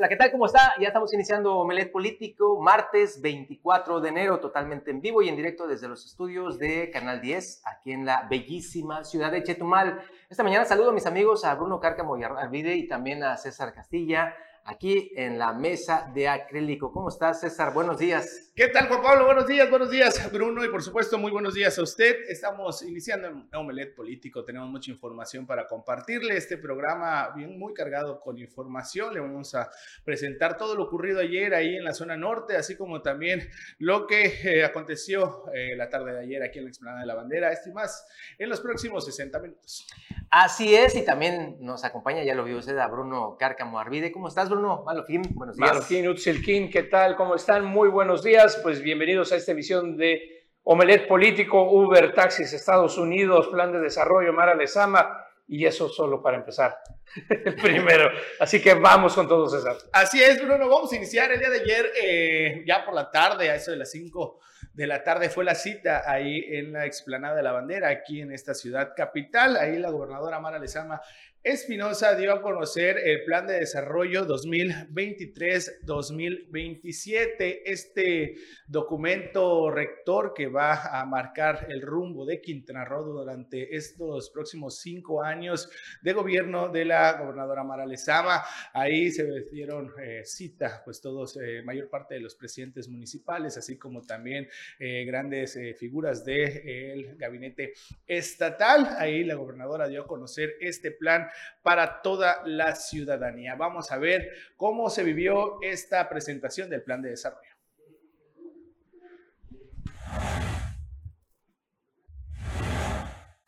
Hola, ¿qué tal? ¿Cómo está? Ya estamos iniciando Omelet Político, martes 24 de enero, totalmente en vivo y en directo desde los estudios de Canal 10, aquí en la bellísima ciudad de Chetumal. Esta mañana saludo a mis amigos, a Bruno Cárcamo y Arvide y también a César Castilla, aquí en la mesa de acrílico. ¿Cómo estás, César? Buenos días. ¿Qué tal, Juan Pablo? Buenos días, buenos días, Bruno, y por supuesto, muy buenos días a usted. Estamos iniciando en Omelet Político, tenemos mucha información para compartirle. Este programa bien muy cargado con información. Le vamos a presentar todo lo ocurrido ayer ahí en la zona norte, así como también lo que eh, aconteció eh, la tarde de ayer aquí en la explanada de la bandera. Esto y más en los próximos 60 minutos. Así es, y también nos acompaña, ya lo vio usted, a Bruno Cárcamo Arvide. ¿Cómo estás, Bruno? Malofín, buenos días. Malofín, Utsilkin, ¿qué tal? ¿Cómo están? Muy buenos días. Pues bienvenidos a esta emisión de Omelet Político, Uber, Taxis, Estados Unidos, Plan de Desarrollo, Mara Lezama. Y eso solo para empezar. Primero. Así que vamos con todo, César. Así es, Bruno. Vamos a iniciar el día de ayer, eh, ya por la tarde, a eso de las 5 de la tarde fue la cita ahí en la explanada de la bandera, aquí en esta ciudad capital. Ahí la gobernadora Mara Lezama Espinosa dio a conocer el plan de desarrollo 2023-2027, este documento rector que va a marcar el rumbo de Quintana Roo durante estos próximos cinco años de gobierno de la gobernadora Mara Lezama. Ahí se dieron eh, cita, pues todos, eh, mayor parte de los presidentes municipales, así como también eh, grandes figuras del gabinete estatal. Ahí la gobernadora dio a conocer este plan para toda la ciudadanía. Vamos a ver cómo se vivió esta presentación del plan de desarrollo.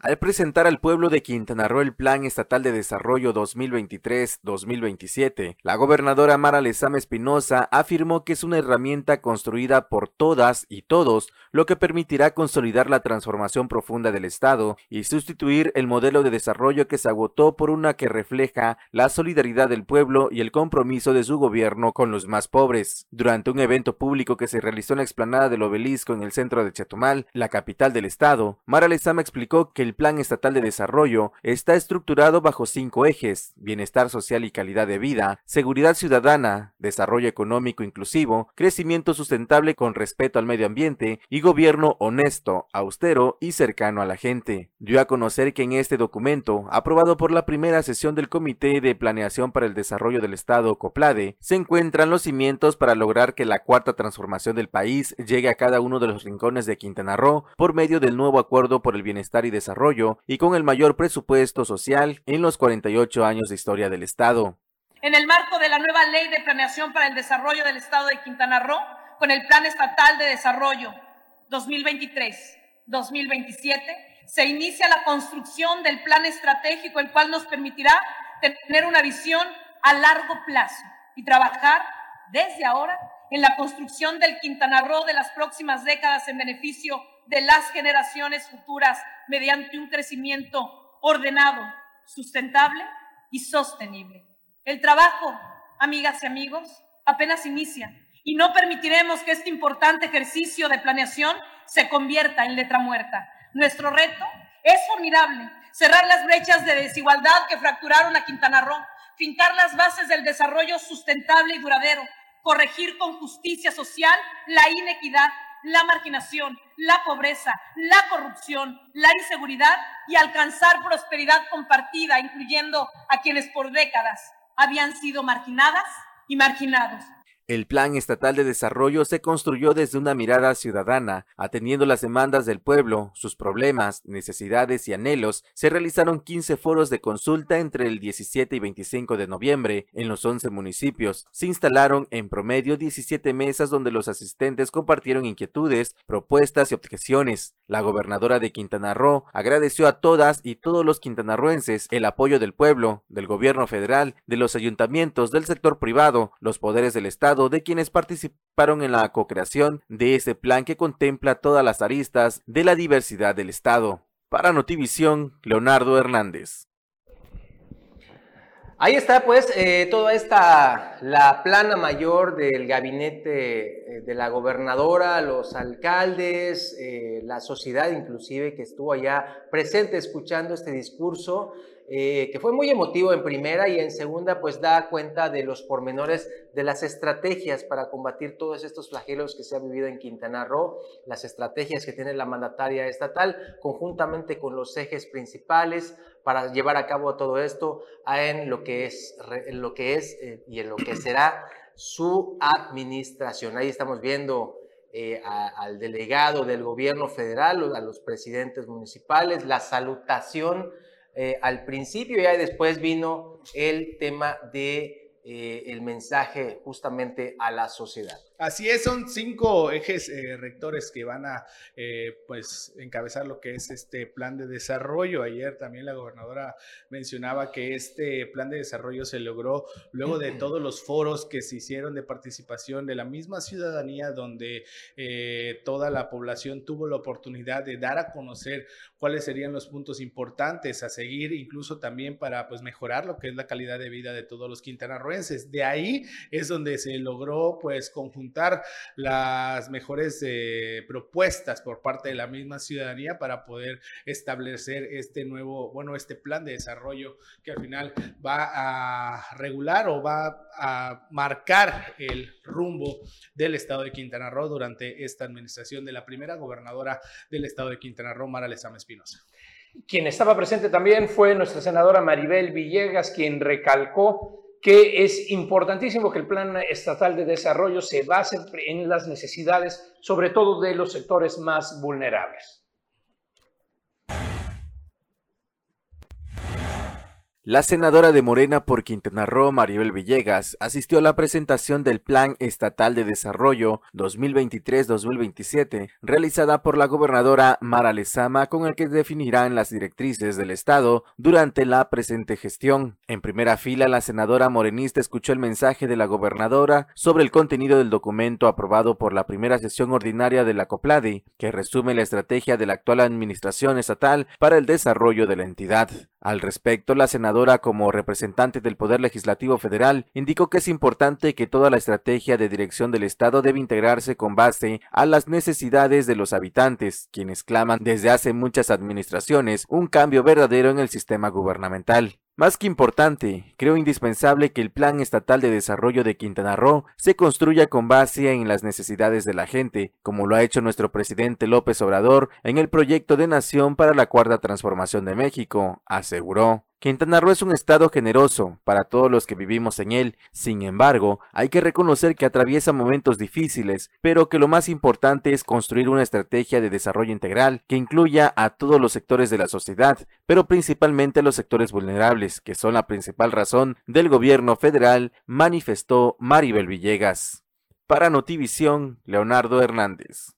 Al presentar al pueblo de Quintana Roo el Plan Estatal de Desarrollo 2023-2027, la gobernadora Mara Lezama Espinosa afirmó que es una herramienta construida por todas y todos, lo que permitirá consolidar la transformación profunda del Estado y sustituir el modelo de desarrollo que se agotó por una que refleja la solidaridad del pueblo y el compromiso de su gobierno con los más pobres. Durante un evento público que se realizó en la explanada del obelisco en el centro de Chetumal, la capital del Estado, Mara Lezama explicó que el Plan Estatal de Desarrollo está estructurado bajo cinco ejes, bienestar social y calidad de vida, seguridad ciudadana, desarrollo económico inclusivo, crecimiento sustentable con respeto al medio ambiente y gobierno honesto, austero y cercano a la gente. Dio a conocer que en este documento, aprobado por la primera sesión del Comité de Planeación para el Desarrollo del Estado COPLADE, se encuentran los cimientos para lograr que la cuarta transformación del país llegue a cada uno de los rincones de Quintana Roo por medio del nuevo Acuerdo por el Bienestar y Desarrollo y con el mayor presupuesto social en los 48 años de historia del Estado. En el marco de la nueva Ley de Planeación para el Desarrollo del Estado de Quintana Roo, con el Plan Estatal de Desarrollo 2023-2027, se inicia la construcción del plan estratégico, el cual nos permitirá tener una visión a largo plazo y trabajar desde ahora en la construcción del Quintana Roo de las próximas décadas en beneficio de las generaciones futuras mediante un crecimiento ordenado, sustentable y sostenible. El trabajo, amigas y amigos, apenas inicia y no permitiremos que este importante ejercicio de planeación se convierta en letra muerta. Nuestro reto es formidable, cerrar las brechas de desigualdad que fracturaron a Quintana Roo, fincar las bases del desarrollo sustentable y duradero, corregir con justicia social la inequidad la marginación, la pobreza, la corrupción, la inseguridad y alcanzar prosperidad compartida, incluyendo a quienes por décadas habían sido marginadas y marginados. El Plan Estatal de Desarrollo se construyó desde una mirada ciudadana, atendiendo las demandas del pueblo, sus problemas, necesidades y anhelos. Se realizaron 15 foros de consulta entre el 17 y 25 de noviembre en los 11 municipios. Se instalaron en promedio 17 mesas donde los asistentes compartieron inquietudes, propuestas y objeciones. La gobernadora de Quintana Roo agradeció a todas y todos los quintanarroenses el apoyo del pueblo, del gobierno federal, de los ayuntamientos, del sector privado, los poderes del Estado, de quienes participaron en la co-creación de este plan que contempla todas las aristas de la diversidad del Estado. Para Notivisión, Leonardo Hernández. Ahí está pues eh, toda esta la plana mayor del gabinete eh, de la gobernadora, los alcaldes, eh, la sociedad inclusive que estuvo allá presente escuchando este discurso, eh, que fue muy emotivo en primera y en segunda pues da cuenta de los pormenores de las estrategias para combatir todos estos flagelos que se han vivido en Quintana Roo, las estrategias que tiene la mandataria estatal conjuntamente con los ejes principales para llevar a cabo todo esto en lo que es, en lo que es eh, y en lo que será su administración. Ahí estamos viendo eh, al delegado del gobierno federal, a los presidentes municipales, la salutación eh, al principio y después vino el tema de el mensaje justamente a la sociedad. Así es, son cinco ejes eh, rectores que van a eh, pues encabezar lo que es este plan de desarrollo. Ayer también la gobernadora mencionaba que este plan de desarrollo se logró luego de todos los foros que se hicieron de participación de la misma ciudadanía, donde eh, toda la población tuvo la oportunidad de dar a conocer cuáles serían los puntos importantes a seguir, incluso también para pues mejorar lo que es la calidad de vida de todos los quintanarroenses. De ahí es donde se logró pues conjuntar las mejores eh, propuestas por parte de la misma ciudadanía para poder establecer este nuevo, bueno, este plan de desarrollo que al final va a regular o va a marcar el rumbo del estado de Quintana Roo durante esta administración de la primera gobernadora del estado de Quintana Roo, Mara Lezama Espinosa. Quien estaba presente también fue nuestra senadora Maribel Villegas, quien recalcó que es importantísimo que el plan estatal de desarrollo se base en las necesidades, sobre todo de los sectores más vulnerables. La senadora de Morena por Quintana Roo, Maribel Villegas, asistió a la presentación del Plan Estatal de Desarrollo 2023-2027, realizada por la gobernadora Mara Lezama, con el que definirán las directrices del Estado durante la presente gestión. En primera fila, la senadora morenista escuchó el mensaje de la gobernadora sobre el contenido del documento aprobado por la primera sesión ordinaria de la COPLADI, que resume la estrategia de la actual administración estatal para el desarrollo de la entidad. Al respecto, la senadora, como representante del Poder Legislativo Federal, indicó que es importante que toda la estrategia de dirección del Estado debe integrarse con base a las necesidades de los habitantes, quienes claman desde hace muchas administraciones un cambio verdadero en el sistema gubernamental. Más que importante, creo indispensable que el Plan Estatal de Desarrollo de Quintana Roo se construya con base en las necesidades de la gente, como lo ha hecho nuestro presidente López Obrador en el proyecto de nación para la Cuarta Transformación de México, aseguró. Quintana Roo es un estado generoso para todos los que vivimos en él, sin embargo, hay que reconocer que atraviesa momentos difíciles, pero que lo más importante es construir una estrategia de desarrollo integral que incluya a todos los sectores de la sociedad, pero principalmente a los sectores vulnerables, que son la principal razón del gobierno federal, manifestó Maribel Villegas. Para Notivisión, Leonardo Hernández.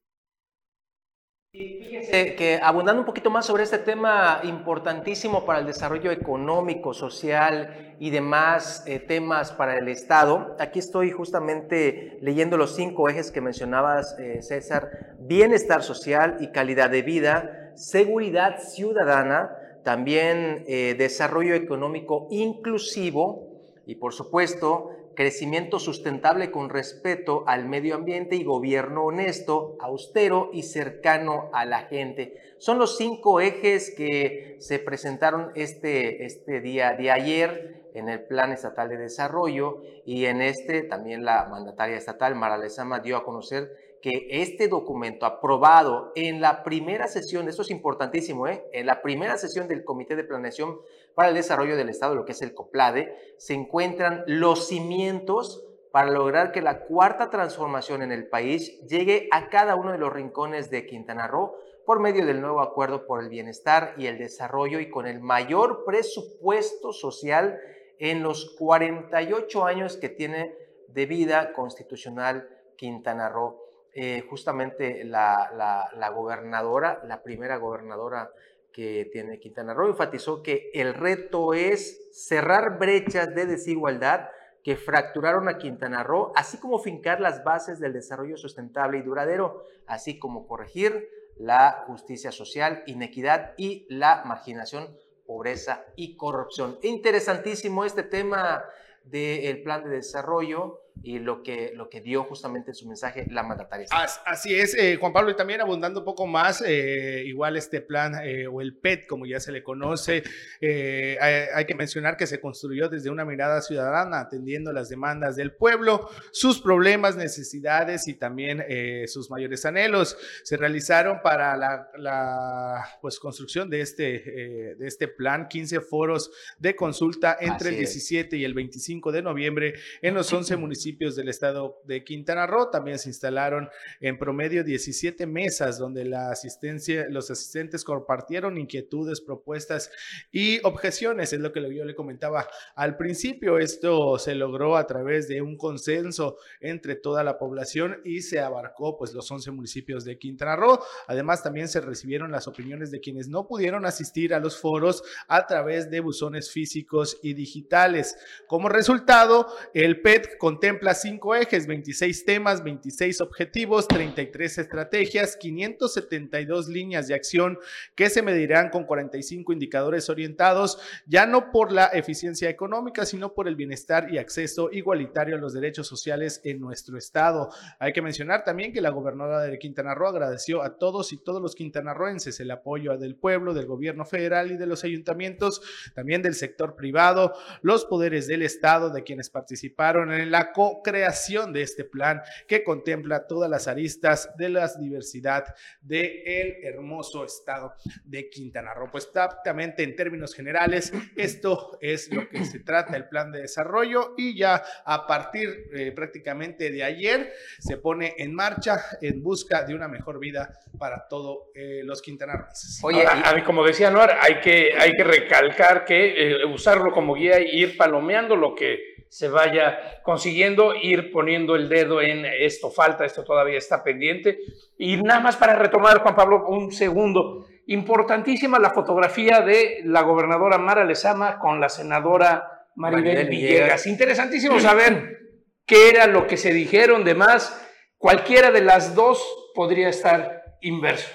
Y fíjense que abundando un poquito más sobre este tema importantísimo para el desarrollo económico, social y demás eh, temas para el Estado, aquí estoy justamente leyendo los cinco ejes que mencionabas, eh, César, bienestar social y calidad de vida, seguridad ciudadana, también eh, desarrollo económico inclusivo y por supuesto crecimiento sustentable con respeto al medio ambiente y gobierno honesto, austero y cercano a la gente. Son los cinco ejes que se presentaron este, este día de ayer en el Plan Estatal de Desarrollo y en este también la mandataria estatal Mara Lezama dio a conocer que este documento aprobado en la primera sesión, esto es importantísimo, ¿eh? en la primera sesión del Comité de Planeación para el Desarrollo del Estado, lo que es el COPLADE, se encuentran los cimientos para lograr que la cuarta transformación en el país llegue a cada uno de los rincones de Quintana Roo por medio del nuevo acuerdo por el bienestar y el desarrollo y con el mayor presupuesto social en los 48 años que tiene de vida constitucional Quintana Roo. Eh, justamente la, gobernadora, la primera gobernadora que tiene Quintana Roo, enfatizó que el reto es cerrar brechas de desigualdad que fracturaron a Quintana Roo, así como fincar las bases del desarrollo sustentable y duradero, así como corregir la justicia social, inequidad y la marginación, pobreza y corrupción. Interesantísimo este tema del plan de desarrollo y lo que, lo que dio justamente en su mensaje la mandataria. Así es, eh, Juan Pablo, y también abundando un poco más, eh, igual este plan eh, o el PET, como ya se le conoce, hay, hay, que mencionar que se construyó desde una mirada ciudadana, atendiendo las demandas del pueblo, sus problemas, necesidades y también sus mayores anhelos. Se realizaron para la, la pues, construcción de este, de este plan 15 foros de consulta entre el 17 y el 25 de noviembre en los 11 municipios del estado de Quintana Roo. También se instalaron en promedio 17 mesas donde la asistencia, los asistentes compartieron inquietudes, propuestas y objeciones. Es lo que yo le comentaba al principio. Esto se logró a través de un consenso entre toda la población y se abarcó pues los 11 municipios de Quintana Roo. Además también se recibieron las opiniones de quienes no pudieron asistir a los foros a través de buzones físicos y digitales. Como resultado, el PET contempla contempla cinco ejes, 26 temas, 26 objetivos, 33 estrategias, 572 líneas de acción que se medirán con 45 indicadores orientados ya no por la eficiencia económica, sino por el bienestar y acceso igualitario a los derechos sociales en nuestro estado. Hay que mencionar también que la gobernadora de Quintana Roo agradeció a todos y todos los quintanarroenses el apoyo del pueblo, del gobierno federal y de los ayuntamientos, también del sector privado, los poderes del estado, de quienes participaron en la creación de este plan que contempla todas las aristas de la diversidad del el hermoso estado de Quintana Roo. Pues prácticamente en términos generales, esto es lo que se trata el plan de desarrollo y ya a partir eh, prácticamente de ayer se pone en marcha en busca de una mejor vida para todos eh, los quintanarroenses. Oye, a mí como decía Noar, hay que, hay que recalcar que eh, usarlo como guía y ir palomeando lo que se vaya consiguiendo, ir poniendo el dedo en esto falta, esto todavía está pendiente. Y nada más para retomar, Juan Pablo, un segundo. Importantísima la fotografía de la gobernadora Mara Lezama con la senadora Maribel, Villegas. Interesantísimo saber qué era lo que se dijeron de más. Cualquiera de las dos podría estar inverso.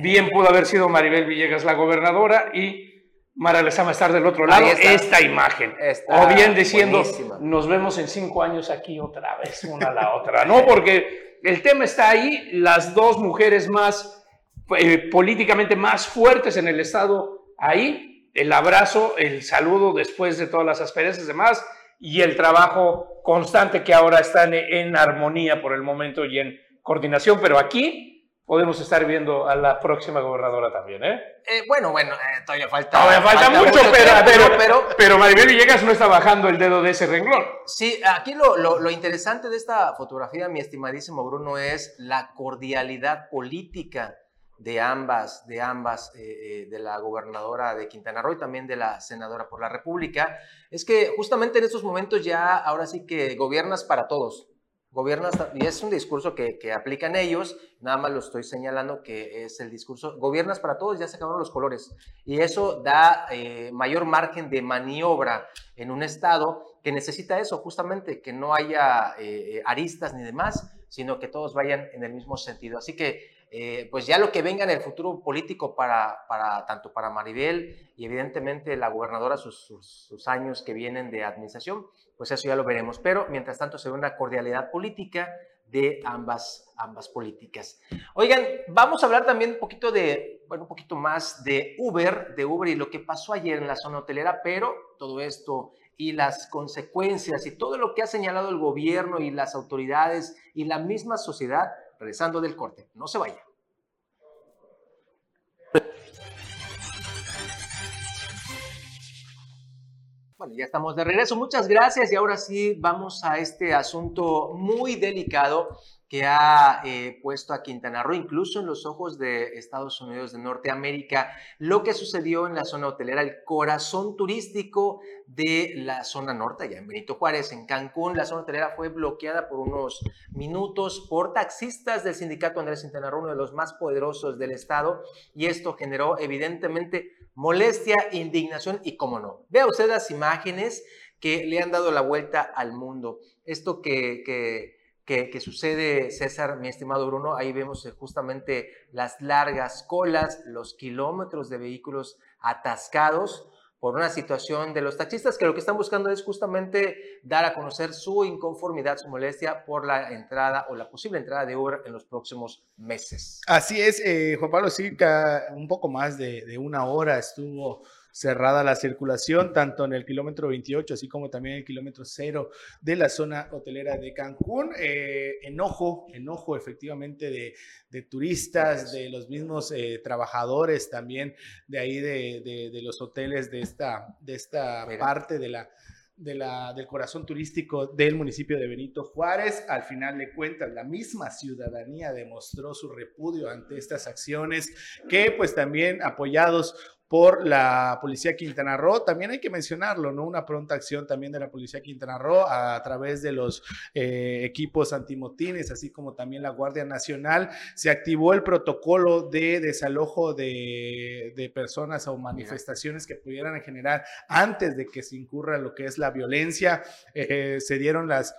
Bien pudo haber sido Maribel Villegas la gobernadora y Mara Lezama estar del otro lado, esta imagen. o bien diciendo, nos vemos en cinco años aquí otra vez, una a la otra. No, porque el tema está ahí, las dos mujeres más eh, políticamente más fuertes en el Estado ahí, el abrazo, el saludo después de todas las asperezas y demás, y el trabajo constante que ahora están en armonía por el momento y en coordinación, pero aquí podemos estar viendo a la próxima gobernadora también, ¿eh? eh bueno, bueno, eh, todavía falta. Todavía falta, mucho, pero, pero, pero, Maribel Villegas no está bajando el dedo de ese renglón. Sí, aquí lo, lo, interesante de esta fotografía, mi estimadísimo Bruno, es la cordialidad política de ambas, de ambas, eh, de la gobernadora de Quintana Roo y también de la senadora por la República. Es que justamente en estos momentos ya, ahora sí que gobiernas para todos Gobiernas, y es un discurso que, que, aplican ellos, nada más lo estoy señalando que es el discurso, gobiernas para todos, ya se acabaron los colores. Y eso da eh, mayor margen de maniobra en un Estado que necesita eso, justamente, que no haya eh, aristas ni demás, sino que todos vayan en el mismo sentido. Así que eh, pues ya lo que venga en el futuro político para, para tanto para Maribel y evidentemente la gobernadora, sus, sus, años que vienen de administración, pues eso ya lo veremos. Pero mientras tanto se ve una cordialidad política de ambas, ambas políticas. Oigan, vamos a hablar también un poquito de, bueno, un poquito más de Uber, de Uber y lo que pasó ayer en la zona hotelera, pero todo esto y las consecuencias y todo lo que ha señalado el gobierno y las autoridades y la misma sociedad regresando del corte. No se vaya. Bueno, ya estamos de regreso. Muchas gracias y ahora sí vamos a este asunto muy delicado que ha eh, puesto a Quintana Roo, incluso en los ojos de Estados Unidos de Norteamérica, lo que sucedió en la zona hotelera, el corazón turístico de la zona norte, allá en Benito Juárez, en Cancún. La zona hotelera fue bloqueada por unos minutos por taxistas del sindicato Andrés Quintana Roo, uno de los más poderosos del estado, y esto generó evidentemente molestia, indignación y, cómo no, vea usted las imágenes que le han dado la vuelta al mundo. Esto que, que que, sucede, César, mi estimado Bruno, ahí vemos eh, justamente las largas colas, los kilómetros de vehículos atascados por una situación de los taxistas que lo que están buscando es justamente dar a conocer su inconformidad, su molestia por la entrada o la posible entrada de Uber en los próximos meses. Así es, eh, Juan Pablo, sí, un poco más de una hora estuvo cerrada la circulación, tanto en el kilómetro 28, así como también en el kilómetro cero de la zona hotelera de Cancún. Eh, enojo, enojo efectivamente de, turistas, de los mismos eh, trabajadores también de ahí de, los hoteles de esta, de esta parte de la, de la, del corazón turístico del municipio de Benito Juárez. Al final de cuentas, la misma ciudadanía demostró su repudio ante estas acciones que pues también apoyados por la Policía Quintana Roo. También hay que mencionarlo, ¿no? Una pronta acción también de la Policía Quintana Roo a, través de los eh, equipos antimotines, así como también la Guardia Nacional. Se activó el protocolo de desalojo de, personas o manifestaciones que pudieran generar antes de que se incurra lo que es la violencia. Eh, se dieron las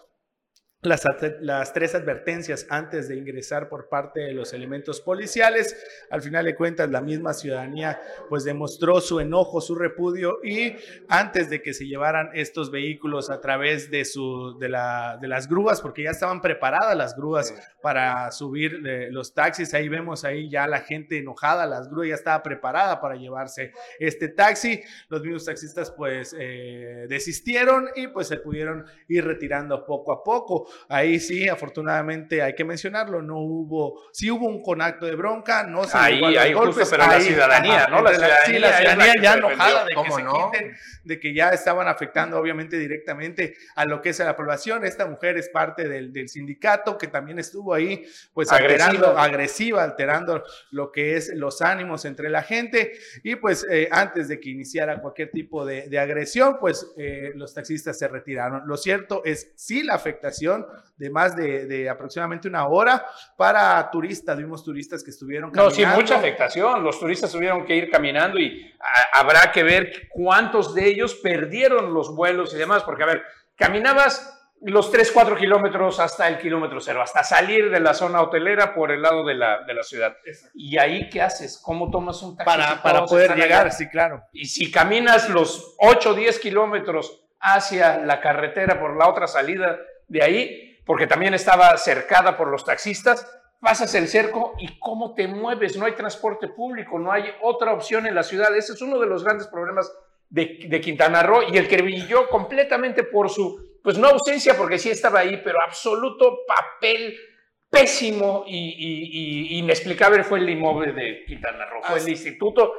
las, las, tres advertencias antes de ingresar por parte de los elementos policiales. Al final de cuentas, la misma ciudadanía pues demostró su enojo, su repudio y antes de que se llevaran estos vehículos a través de, su, de, la, de las grúas, porque ya estaban preparadas las grúas para subir eh, los taxis, ahí vemos ahí ya la gente enojada, las grúas ya estaba preparada para llevarse este taxi, los mismos taxistas pues eh, desistieron y pues se pudieron ir retirando poco a poco. Ahí sí, afortunadamente hay que mencionarlo, no hubo, sí hubo un conacto de bronca, no se ahí, ahí golpes, pero la ciudadanía, ¿no? La ciudadanía, sí, la ciudadanía ya enojada de que se quiten, de que ya estaban afectando obviamente directamente a lo que es la población. Esta mujer es parte del, del sindicato que también estuvo ahí, pues alterando, agresiva, alterando lo que es los ánimos entre la gente. Y pues eh, antes de que iniciara cualquier tipo de, de agresión, pues eh, los taxistas se retiraron. Lo cierto es sí la afectación de más de, aproximadamente una hora para turistas. Vimos turistas que estuvieron caminando. No, sí, mucha afectación. Los turistas tuvieron que ir caminando y habrá que ver cuántos de ellos perdieron los vuelos y demás, porque a ver, caminabas los 3, 4 kilómetros hasta el kilómetro cero, hasta salir de la zona hotelera por el lado de la, de la ciudad. ¿Y ahí qué haces? ¿Cómo tomas un taxi? Para, para poder llegar, sí, claro. Y si caminas los 8, 10 kilómetros hacia la carretera por la otra salida de ahí, porque también estaba cercada por los taxistas, pasas el cerco y cómo te mueves, no hay transporte público, no hay otra opción en la ciudad. Ese es uno de los grandes problemas de, Quintana Roo y el que brilló completamente por su, pues no ausencia, porque sí estaba ahí, pero absoluto papel pésimo y, inexplicable fue el inmueble de Quintana Roo, fue el instituto.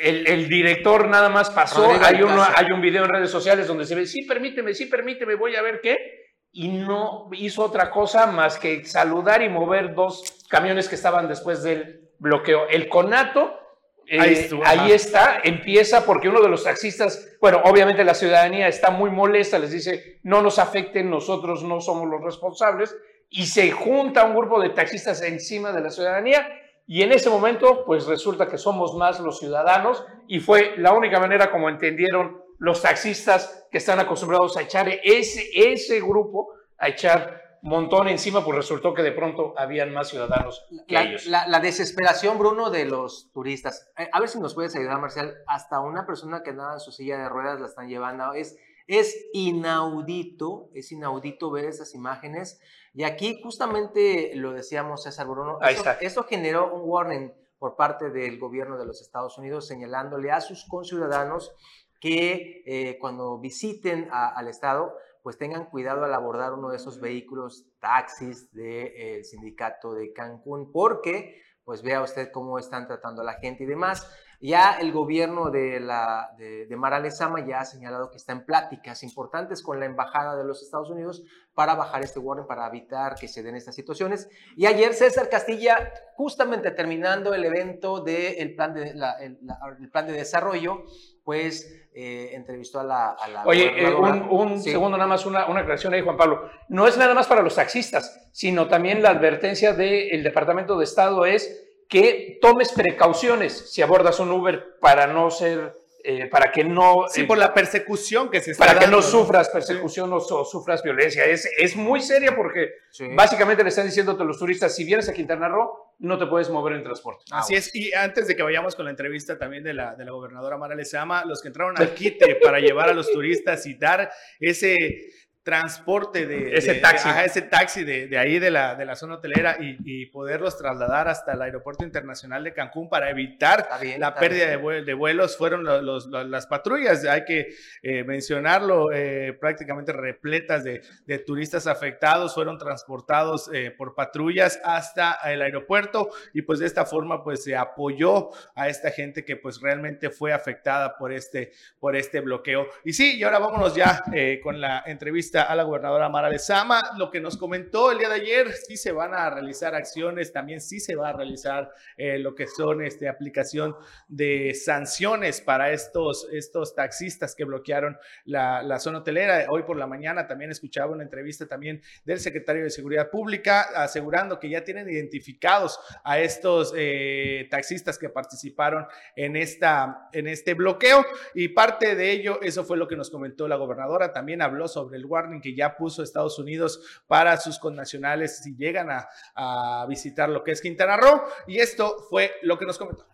El, director nada más pasó, hay, uno, hay un video en redes sociales donde se ve, sí, permíteme, sí, permíteme, voy a ver qué y no hizo otra cosa más que saludar y mover dos camiones que estaban después del bloqueo. El conato, eh, ahí, está, empieza porque uno de los taxistas, bueno, obviamente la ciudadanía está muy molesta, les dice, no nos afecten, nosotros no somos los responsables, y se junta un grupo de taxistas encima de la ciudadanía, y en ese momento, pues resulta que somos más los ciudadanos, y fue la única manera como entendieron los taxistas que están acostumbrados a echar ese, ese grupo, a echar montón encima, pues resultó que de pronto habían más ciudadanos que la, ellos. La, desesperación, Bruno, de los turistas. Eh, a ver si nos puedes ayudar, Marcial. Hasta una persona que andaba en su silla de ruedas la están llevando. Es, es inaudito, es inaudito ver esas imágenes. Y aquí justamente lo decíamos, César Bruno, Ahí está. esto generó un warning por parte del gobierno de los Estados Unidos señalándole a sus conciudadanos que eh, cuando visiten al Estado, pues tengan cuidado al abordar uno de esos vehículos, taxis del eh, sindicato de Cancún, porque pues vea usted cómo están tratando a la gente y demás. Ya el gobierno de, la, de, de Mara Lezama ya ha señalado que está en pláticas importantes con la Embajada de los Estados Unidos para bajar este warning, para evitar que se den estas situaciones. Y ayer César Castilla, justamente terminando el evento del plan, de, el plan de desarrollo, pues eh, entrevistó a la... Oye, eh, un, segundo nada más, una, una aclaración ahí, Juan Pablo. No es nada más para los taxistas, sino también la advertencia del Departamento de Estado es que tomes precauciones si abordas un Uber para no ser... Eh, para que no... Sí, por la persecución que se está Para que no sufras persecución o, sufras violencia. Es, es muy seria porque básicamente le están diciendo a los turistas, si vienes a Quintana Roo, no te puedes mover en transporte. Así es, y antes de que vayamos con la entrevista también de la, de la gobernadora Mara Lezama, los que entraron al quite para llevar a los turistas y dar ese transporte de ese taxi, de, ese taxi de, de, ahí de la, de la zona hotelera y, y, poderlos trasladar hasta el aeropuerto internacional de Cancún para evitar bien, la pérdida de, vuelos, de, vuelos fueron los, los, las patrullas, hay que eh, mencionarlo, eh, prácticamente repletas de, de, turistas afectados, fueron transportados eh, por patrullas hasta el aeropuerto y pues de esta forma pues se apoyó a esta gente que pues realmente fue afectada por este, por este bloqueo. Y sí, y ahora vámonos ya eh, con la entrevista a la gobernadora Mara Lezama. Lo que nos comentó el día de ayer, sí se van a realizar acciones, también sí se va a realizar eh, lo que son este, aplicación de sanciones para estos, estos taxistas que bloquearon la, la, zona hotelera. Hoy por la mañana también escuchaba una entrevista también del secretario de Seguridad Pública asegurando que ya tienen identificados a estos eh, taxistas que participaron en, esta, en este bloqueo y parte de ello, eso fue lo que nos comentó la gobernadora. También habló sobre el warning que ya puso Estados Unidos para sus connacionales si llegan a, a visitar lo que es Quintana Roo. Y esto fue lo que nos comentó.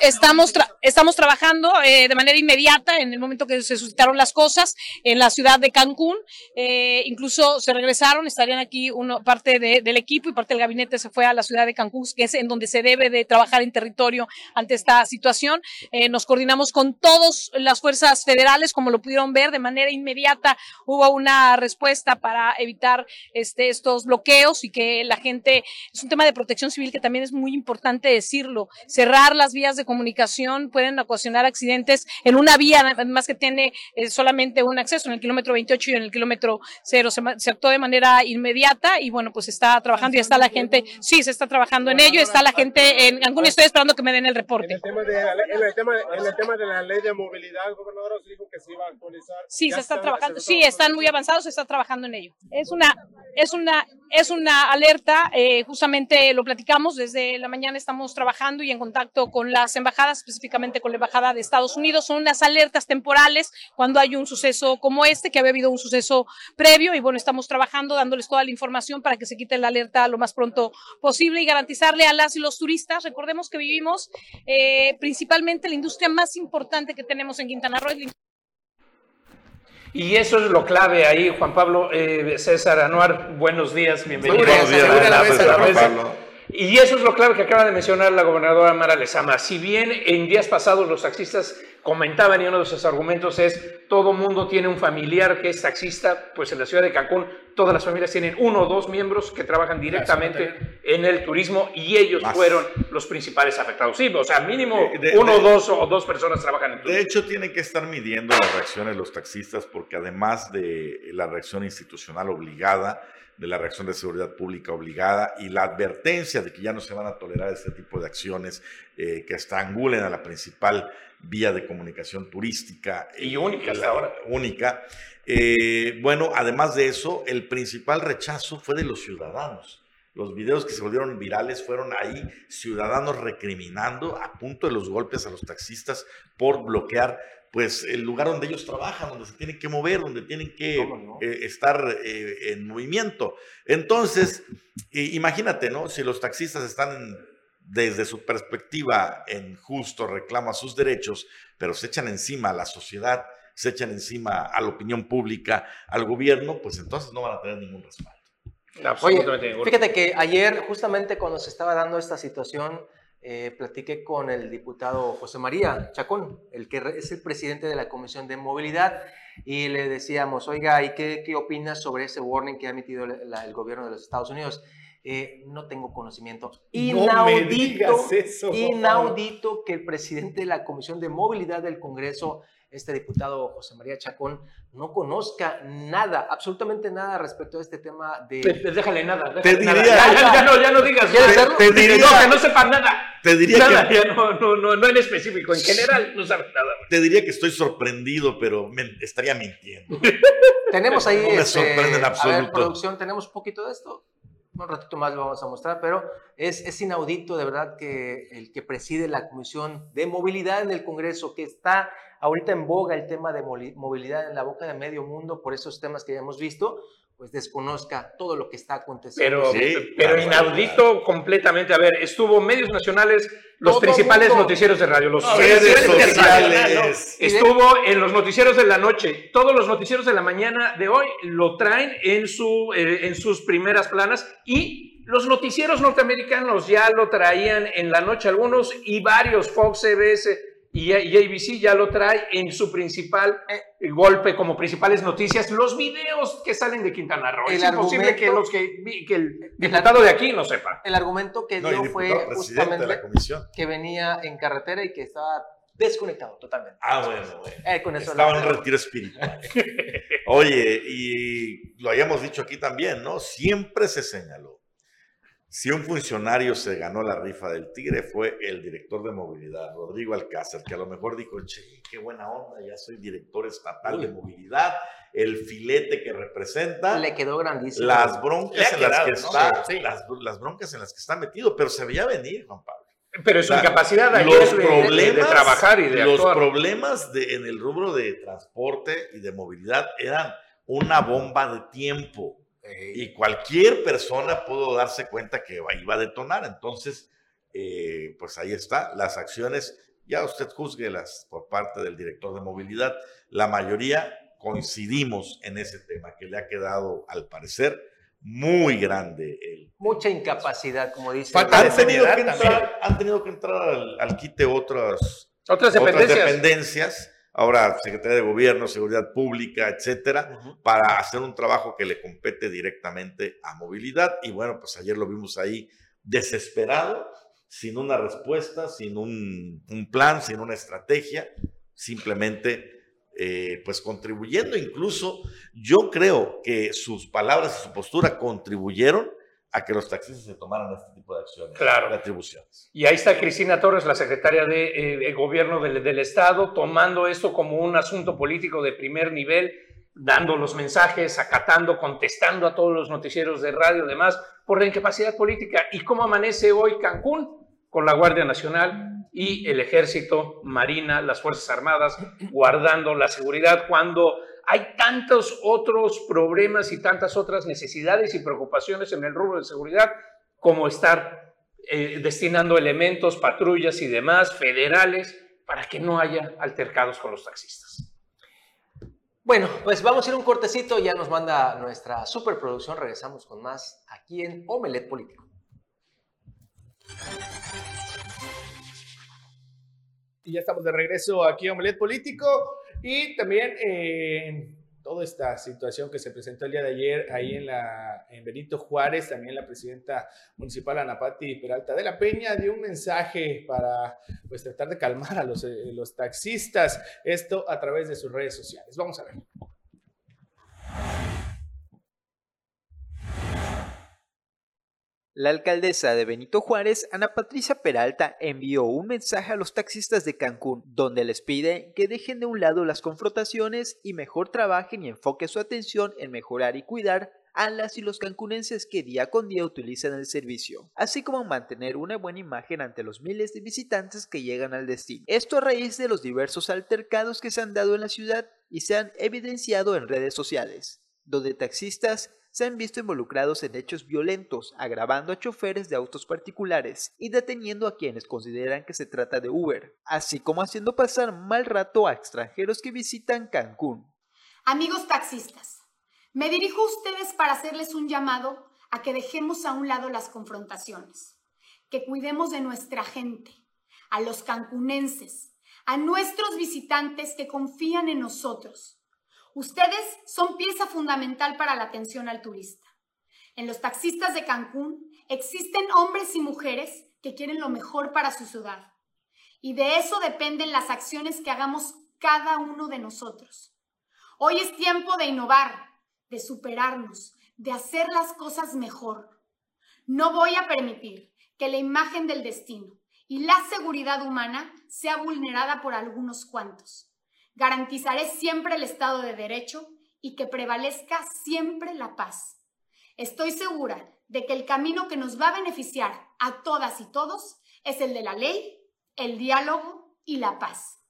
Estamos, tra estamos trabajando eh, de manera inmediata en el momento que se suscitaron las cosas en la ciudad de Cancún. Eh, incluso se regresaron, estarían aquí uno, parte de, del equipo y parte del gabinete se fue a la ciudad de Cancún, que es en donde se debe de trabajar en territorio ante esta situación. Eh, nos coordinamos con todas las fuerzas federales, como lo pudieron ver, de manera inmediata hubo una respuesta para evitar este, estos bloqueos y que la gente, es un tema de protección civil que también es muy importante decirlo. Cerrar las vías de comunicación pueden ocasionar accidentes en una vía, además que tiene eh, solamente un acceso, en el kilómetro 28 y en el kilómetro 0. Se, se, actuó de manera inmediata y bueno, pues está trabajando y está la gente, sí, se está trabajando en ello, está la gente en Cancún y estoy esperando que me den el reporte. En el tema de, en el tema, en el tema de la ley de movilidad, gobernador, se dijo que se iba a actualizar. Sí, se está, está trabajando, se está sí, están muy avanzados, se está trabajando en ello. Es una, es una, es una alerta, eh, justamente lo platicamos, desde la mañana estamos trabajando y en contacto con las embajadas, específicamente con la Embajada de Estados Unidos, son unas alertas temporales cuando hay un suceso como este, que había habido un suceso previo y bueno, estamos trabajando, dándoles toda la información para que se quite la alerta lo más pronto posible y garantizarle a las y los turistas, recordemos que vivimos eh, principalmente la industria más importante que tenemos en Quintana Roo, y eso es lo clave ahí, Juan Pablo. Eh, César Anuar, buenos días, bienvenido. Buenos días, a la vez, Juan Pablo. Y eso es lo clave que acaba de mencionar la gobernadora Mara Lezama. Si bien en días pasados los taxistas comentaban y uno de sus argumentos es todo mundo tiene un familiar que es taxista, pues en la ciudad de Cancún todas las familias tienen uno o dos miembros que trabajan directamente en el turismo y ellos Más. fueron los principales afectados. Sí, o sea, mínimo de, de, uno de, dos o dos personas trabajan en el turismo. De hecho, tienen que estar midiendo las reacciones de los taxistas porque además de la reacción institucional obligada, de la reacción de seguridad pública obligada y la advertencia de que ya no se van a tolerar este tipo de acciones eh, que estrangulen a la principal vía de comunicación turística. Y única hasta ahora. Única. Eh, bueno, además de eso, el principal rechazo fue de los ciudadanos. Los videos que se volvieron virales fueron ahí ciudadanos recriminando a punto de los golpes a los taxistas por bloquear pues el lugar donde ellos trabajan, donde se tienen que mover, donde tienen que no? eh, estar eh, en movimiento. Entonces, imagínate, ¿no? Si los taxistas están desde su perspectiva en justo reclamo a sus derechos, pero se echan encima a la sociedad, se echan encima a la opinión pública, al gobierno, pues entonces no van a tener ningún respaldo. Oye, fíjate que ayer, justamente cuando se estaba dando esta situación, eh, platiqué con el diputado José María Chacón, el que es el presidente de la Comisión de Movilidad, y le decíamos, oiga, ¿y qué, qué opinas sobre ese warning que ha emitido la, el gobierno de los Estados Unidos? Eh, no tengo conocimiento. Inaudito, no eso, inaudito que el presidente de la Comisión de Movilidad del Congreso este diputado José María Chacón no conozca nada, absolutamente nada respecto a este tema de... Te, te déjale nada. Déjale te diría... Nada. Ya, ya, ya, no, ya no digas. Te, te diría... No, que no sepa nada. Te diría nada, que... ya no, no, no, no en específico, en general no sabe nada. Te diría que estoy sorprendido, pero me estaría mintiendo. tenemos ahí... No me este, sorprende en absoluto. A ver, producción, tenemos un poquito de esto un ratito más lo vamos a mostrar, pero es, es, inaudito de verdad que el que preside la Comisión de Movilidad en el Congreso, que está ahorita en boga el tema de movilidad en la boca de medio mundo por esos temas que ya hemos visto, pues desconozca todo lo que está aconteciendo. Pero, sí, pero inaudito completamente. A ver, estuvo medios nacionales, los principales noticieros de radio, los redes sociales. Estuvo en los noticieros de la noche. Todos los noticieros de la mañana de hoy lo traen en, su, eh, en sus primeras planas y los noticieros norteamericanos ya lo traían en la noche algunos y varios, Fox, CBS, y, ABC ya lo trae en su principal eh, golpe como principales noticias, los videos que salen de Quintana Roo. es imposible que, los que, que el diputado de aquí no sepa. El argumento que dio fue justamente que venía en carretera y que estaba desconectado totalmente. Ah, bueno, bueno. Eh, con eso Estaba en retiro espiritual. Oye, y lo habíamos dicho aquí también, ¿no? Siempre se señaló si un funcionario se ganó la rifa del Tigre fue el director de movilidad, Rodrigo Alcázar, que a lo mejor dijo, che, qué buena onda, ya soy director estatal de movilidad, el filete que representa. Le quedó grandísimo. Las broncas, en las, que está, Las, broncas en las que está metido, pero se veía venir, Juan Pablo. Pero es su incapacidad de, problemas, de, trabajar y de Los problemas de, en el rubro de transporte y de movilidad eran una bomba de tiempo y cualquier persona pudo darse cuenta que iba a detonar. Entonces, eh, pues ahí está, las acciones, ya usted juzguelas por parte del director de movilidad. La mayoría coincidimos en ese tema que le ha quedado, al parecer, muy grande. El, Mucha incapacidad, como dice. Han tenido, que entrar, han tenido que entrar al, quite otras, otras dependencias. Otras dependencias ahora Secretaría de Gobierno, Seguridad Pública, etcétera, para hacer un trabajo que le compete directamente a movilidad. Y bueno, pues ayer lo vimos ahí desesperado, sin una respuesta, sin un, plan, sin una estrategia, simplemente eh, pues contribuyendo incluso, yo creo que sus palabras y su postura contribuyeron a que los taxistas se tomaran este tipo de acciones, claro. de atribuciones. Y ahí está Cristina Torres, la secretaria de, eh, Gobierno del, del, Estado, tomando esto como un asunto político de primer nivel, dando los mensajes, acatando, contestando a todos los noticieros de radio, demás, por la incapacidad política. ¿Y cómo amanece hoy Cancún? Con la Guardia Nacional y el Ejército, Marina, las Fuerzas Armadas, guardando la seguridad cuando hay tantos otros problemas y tantas otras necesidades y preocupaciones en el rubro de seguridad como estar eh, destinando elementos, patrullas y demás federales para que no haya altercados con los taxistas. Bueno, pues vamos a ir un cortecito, ya nos manda nuestra superproducción, regresamos con más aquí en Omelet Político. Y ya estamos de regreso aquí en Omelet Político. Y también eh, toda esta situación que se presentó el día de ayer ahí en, la, en Benito Juárez, también la presidenta municipal Anapati Peralta de la Peña dio un mensaje para pues, tratar de calmar a los, eh, los taxistas, esto a través de sus redes sociales. Vamos a ver. La alcaldesa de Benito Juárez, Ana Patricia Peralta, envió un mensaje a los taxistas de Cancún, donde les pide que dejen de un lado las confrontaciones y mejor trabajen y enfoquen su atención en mejorar y cuidar a las y los cancunenses que día con día utilizan el servicio, así como mantener una buena imagen ante los miles de visitantes que llegan al destino. Esto a raíz de los diversos altercados que se han dado en la ciudad y se han evidenciado en redes sociales, donde taxistas se han visto involucrados en hechos violentos, agravando a choferes de autos particulares y deteniendo a quienes consideran que se trata de Uber, así como haciendo pasar mal rato a extranjeros que visitan Cancún. Amigos taxistas, me dirijo a ustedes para hacerles un llamado a que dejemos a un lado las confrontaciones, que cuidemos de nuestra gente, a los cancunenses, a nuestros visitantes que confían en nosotros Ustedes son pieza fundamental para la atención al turista. En los taxistas de Cancún existen hombres y mujeres que quieren lo mejor para su ciudad. Y de eso dependen las acciones que hagamos cada uno de nosotros. Hoy es tiempo de innovar, de superarnos, de hacer las cosas mejor. No voy a permitir que la imagen del destino y la seguridad humana sea vulnerada por algunos cuantos. Garantizaré siempre el Estado de Derecho y que prevalezca siempre la paz. Estoy segura de que el camino que nos va a beneficiar a todas y todos es el de la ley, el diálogo y la paz.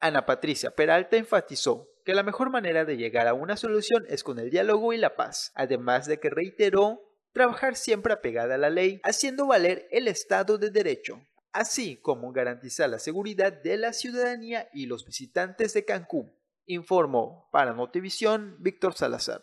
Ana Patricia Peralta enfatizó que la mejor manera de llegar a una solución es con el diálogo y la paz, además de que reiteró trabajar siempre apegada a la ley, haciendo valer el Estado de Derecho, así como garantizar la seguridad de la ciudadanía y los visitantes de Cancún. Informó para Notivisión Víctor Salazar.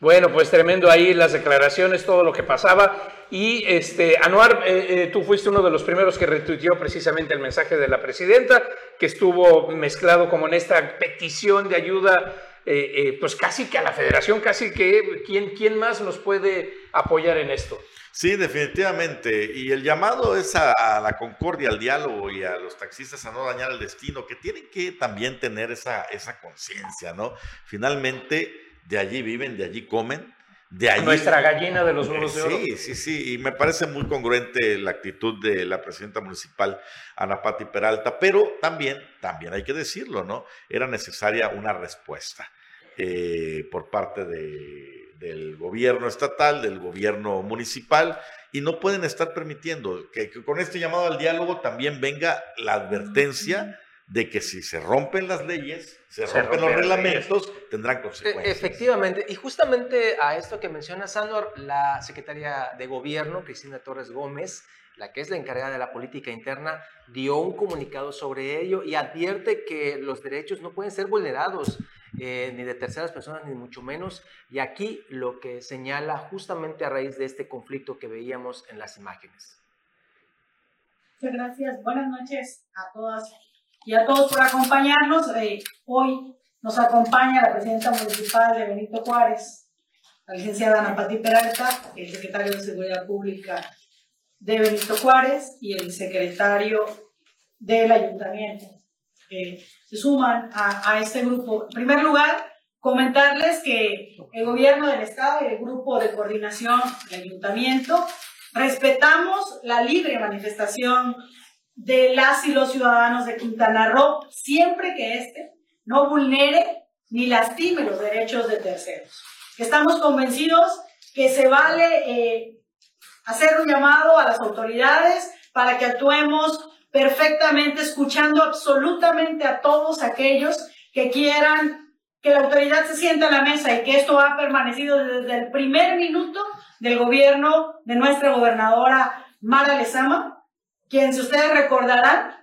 Bueno, pues tremendo ahí las declaraciones, todo lo que pasaba. Y este, Anuar, eh, eh, tú fuiste uno de los primeros que retuiteó precisamente el mensaje de la presidenta, que estuvo mezclado como en esta petición de ayuda, eh, pues casi que a la federación, casi que ¿quién, quién más nos puede apoyar en esto. Sí, definitivamente. Y el llamado es a, la concordia, al diálogo y a los taxistas a no dañar el destino, que tienen que también tener esa, esa conciencia, ¿no? Finalmente, de allí viven, de allí comen. De allí, Nuestra gallina de los huevos de oro. Sí, sí, sí. Y me parece muy congruente la actitud de la presidenta municipal, Ana Pati Peralta, pero también, también hay que decirlo, ¿no? Era necesaria una respuesta eh, por parte de, del gobierno estatal, del gobierno municipal, y no pueden estar permitiendo que, que con este llamado al diálogo también venga la advertencia de que si se rompen las leyes, se, rompen, los reglamentos, tendrán consecuencias. Efectivamente, y justamente a esto que menciona Sandor, la secretaria de Gobierno, Cristina Torres Gómez, la que es la encargada de la política interna, dio un comunicado sobre ello y advierte que los derechos no pueden ser vulnerados eh, ni de terceras personas, ni mucho menos. Y aquí lo que señala justamente a raíz de este conflicto que veíamos en las imágenes. Muchas gracias. Buenas noches a todas y a todos por acompañarnos. Eh, hoy nos acompaña la presidenta municipal de Benito Juárez, la licenciada Ana Pati Peralta, el secretario de Seguridad Pública de Benito Juárez y el secretario del ayuntamiento. Se suman a, a este grupo. En primer lugar, comentarles que el gobierno del estado y el grupo de coordinación del ayuntamiento respetamos la libre manifestación de las y los ciudadanos de Quintana Roo, siempre que éste no vulnere ni lastime los derechos de terceros. Estamos convencidos que se vale eh, hacer un llamado a las autoridades para que actuemos perfectamente, escuchando absolutamente a todos aquellos que quieran que la autoridad se sienta a la mesa y que esto ha permanecido desde el primer minuto del gobierno de nuestra gobernadora Mara Lezama, quien, si ustedes recordarán,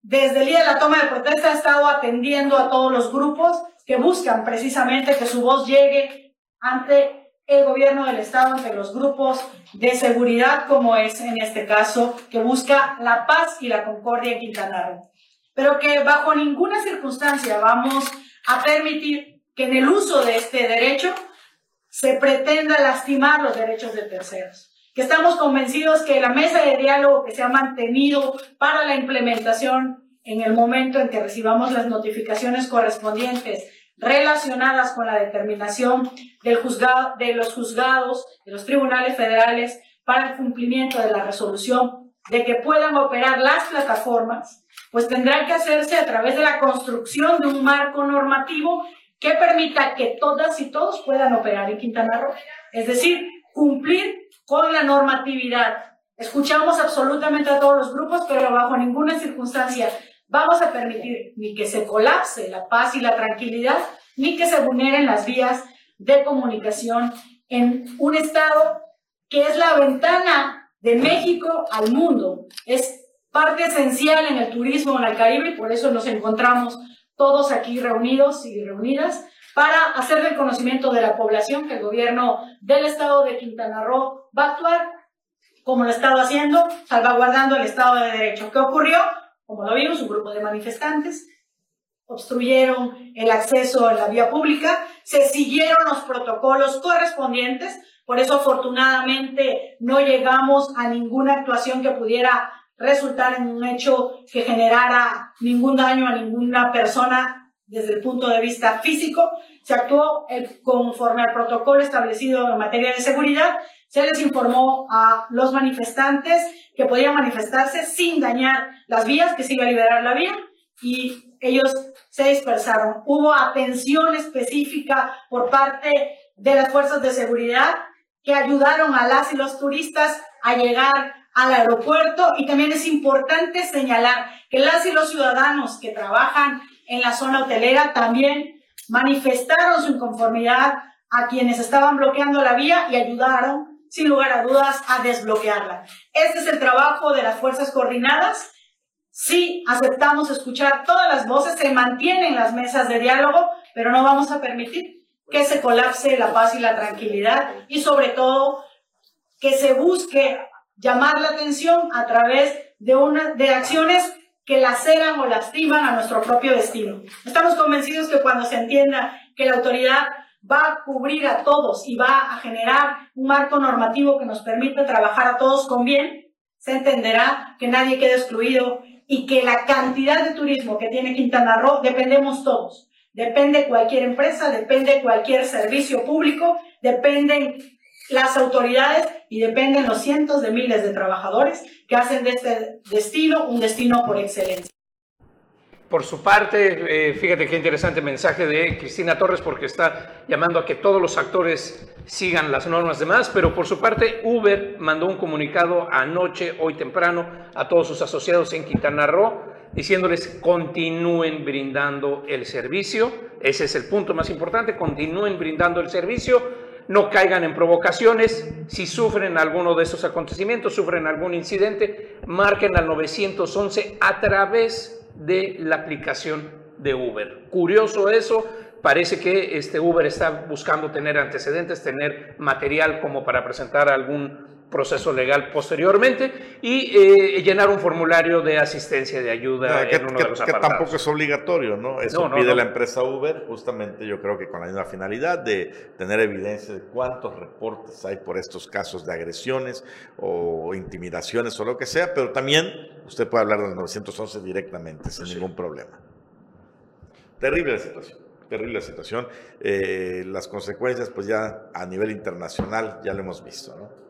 desde el día de la toma de protesta ha estado atendiendo a todos los grupos que buscan precisamente que su voz llegue ante el gobierno del Estado, ante los grupos de seguridad, como es en este caso, que busca la paz y la concordia en Quintana Roo. Pero que bajo ninguna circunstancia vamos a permitir que en el uso de este derecho se pretenda lastimar los derechos de terceros que estamos convencidos que la mesa de diálogo que se ha mantenido para la implementación en el momento en que recibamos las notificaciones correspondientes relacionadas con la determinación de los juzgados, de los tribunales federales para el cumplimiento de la resolución de que puedan operar las plataformas, pues tendrá que hacerse a través de la construcción de un marco normativo que permita que todas y todos puedan operar en Quintana Roo. Es decir, cumplir con la normatividad. Escuchamos absolutamente a todos los grupos, pero bajo ninguna circunstancia vamos a permitir ni que se colapse la paz y la tranquilidad, ni que se vulneren las vías de comunicación en un estado que es la ventana de México al mundo. Es parte esencial en el turismo en el Caribe y por eso nos encontramos todos aquí reunidos y reunidas para hacer del conocimiento de la población que el gobierno del estado de Quintana Roo va a actuar como lo ha estado haciendo, salvaguardando el Estado de Derecho. ¿Qué ocurrió? Como lo vimos, un grupo de manifestantes obstruyeron el acceso a la vía pública, se siguieron los protocolos correspondientes, por eso afortunadamente no llegamos a ninguna actuación que pudiera resultar en un hecho que generara ningún daño a ninguna persona desde el punto de vista físico, se actuó conforme al protocolo establecido en materia de seguridad, se les informó a los manifestantes que podían manifestarse sin dañar las vías, que se iba a liberar la vía, y ellos se dispersaron. Hubo atención específica por parte de las fuerzas de seguridad que ayudaron a las y los turistas a llegar al aeropuerto y también es importante señalar que las y los ciudadanos que trabajan en la zona hotelera también manifestaron su inconformidad a quienes estaban bloqueando la vía y ayudaron, sin lugar a dudas, a desbloquearla. Este es el trabajo de las fuerzas coordinadas. Sí, aceptamos escuchar todas las voces, se mantienen las mesas de diálogo, pero no vamos a permitir que se colapse la paz y la tranquilidad y sobre todo que se busque llamar la atención a través de, una, de acciones que laceran o lastiman a nuestro propio destino. Estamos convencidos que cuando se entienda que la autoridad va a cubrir a todos y va a generar un marco normativo que nos permita trabajar a todos con bien, se entenderá que nadie quede excluido y que la cantidad de turismo que tiene Quintana Roo dependemos todos. Depende cualquier empresa, depende cualquier servicio público, dependen las autoridades y dependen los cientos de miles de trabajadores que hacen de este destino un destino por excelencia. Por su parte, eh, fíjate qué interesante mensaje de Cristina Torres porque está llamando a que todos los actores sigan las normas demás, pero por su parte Uber mandó un comunicado anoche, hoy temprano, a todos sus asociados en Quintana Roo, diciéndoles continúen brindando el servicio, ese es el punto más importante, continúen brindando el servicio, no caigan en provocaciones, si sufren alguno de esos acontecimientos, sufren algún incidente, marquen al 911 a través de la aplicación de Uber. Curioso eso, parece que este Uber está buscando tener antecedentes, tener material como para presentar algún proceso legal posteriormente y eh, llenar un formulario de asistencia de ayuda que, en uno de los que tampoco es obligatorio, ¿no? Eso pide la empresa Uber, justamente yo creo que con la misma finalidad de tener evidencia de cuántos reportes hay por estos casos de agresiones o intimidaciones o lo que sea, pero también usted puede hablar del 911 directamente, sin ningún problema. Terrible la situación terrible la situación. Eh, las consecuencias, pues ya a nivel internacional, ya lo hemos visto, ¿no?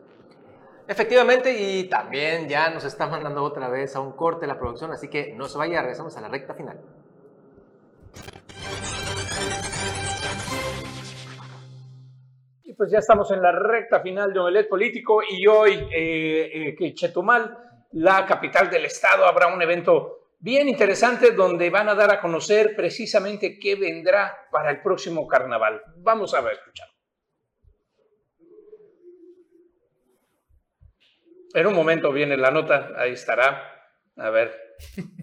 Efectivamente, y también ya nos está mandando otra vez a un corte la producción, así que no se vaya, regresamos a la recta final. Y pues ya estamos en la recta final de Omelet Político y hoy eh, eh, Chetumal, la capital del estado, habrá un evento bien interesante donde van a dar a conocer precisamente qué vendrá para el próximo carnaval. Vamos a ver, escuchar. En un momento viene la nota, ahí estará. A ver.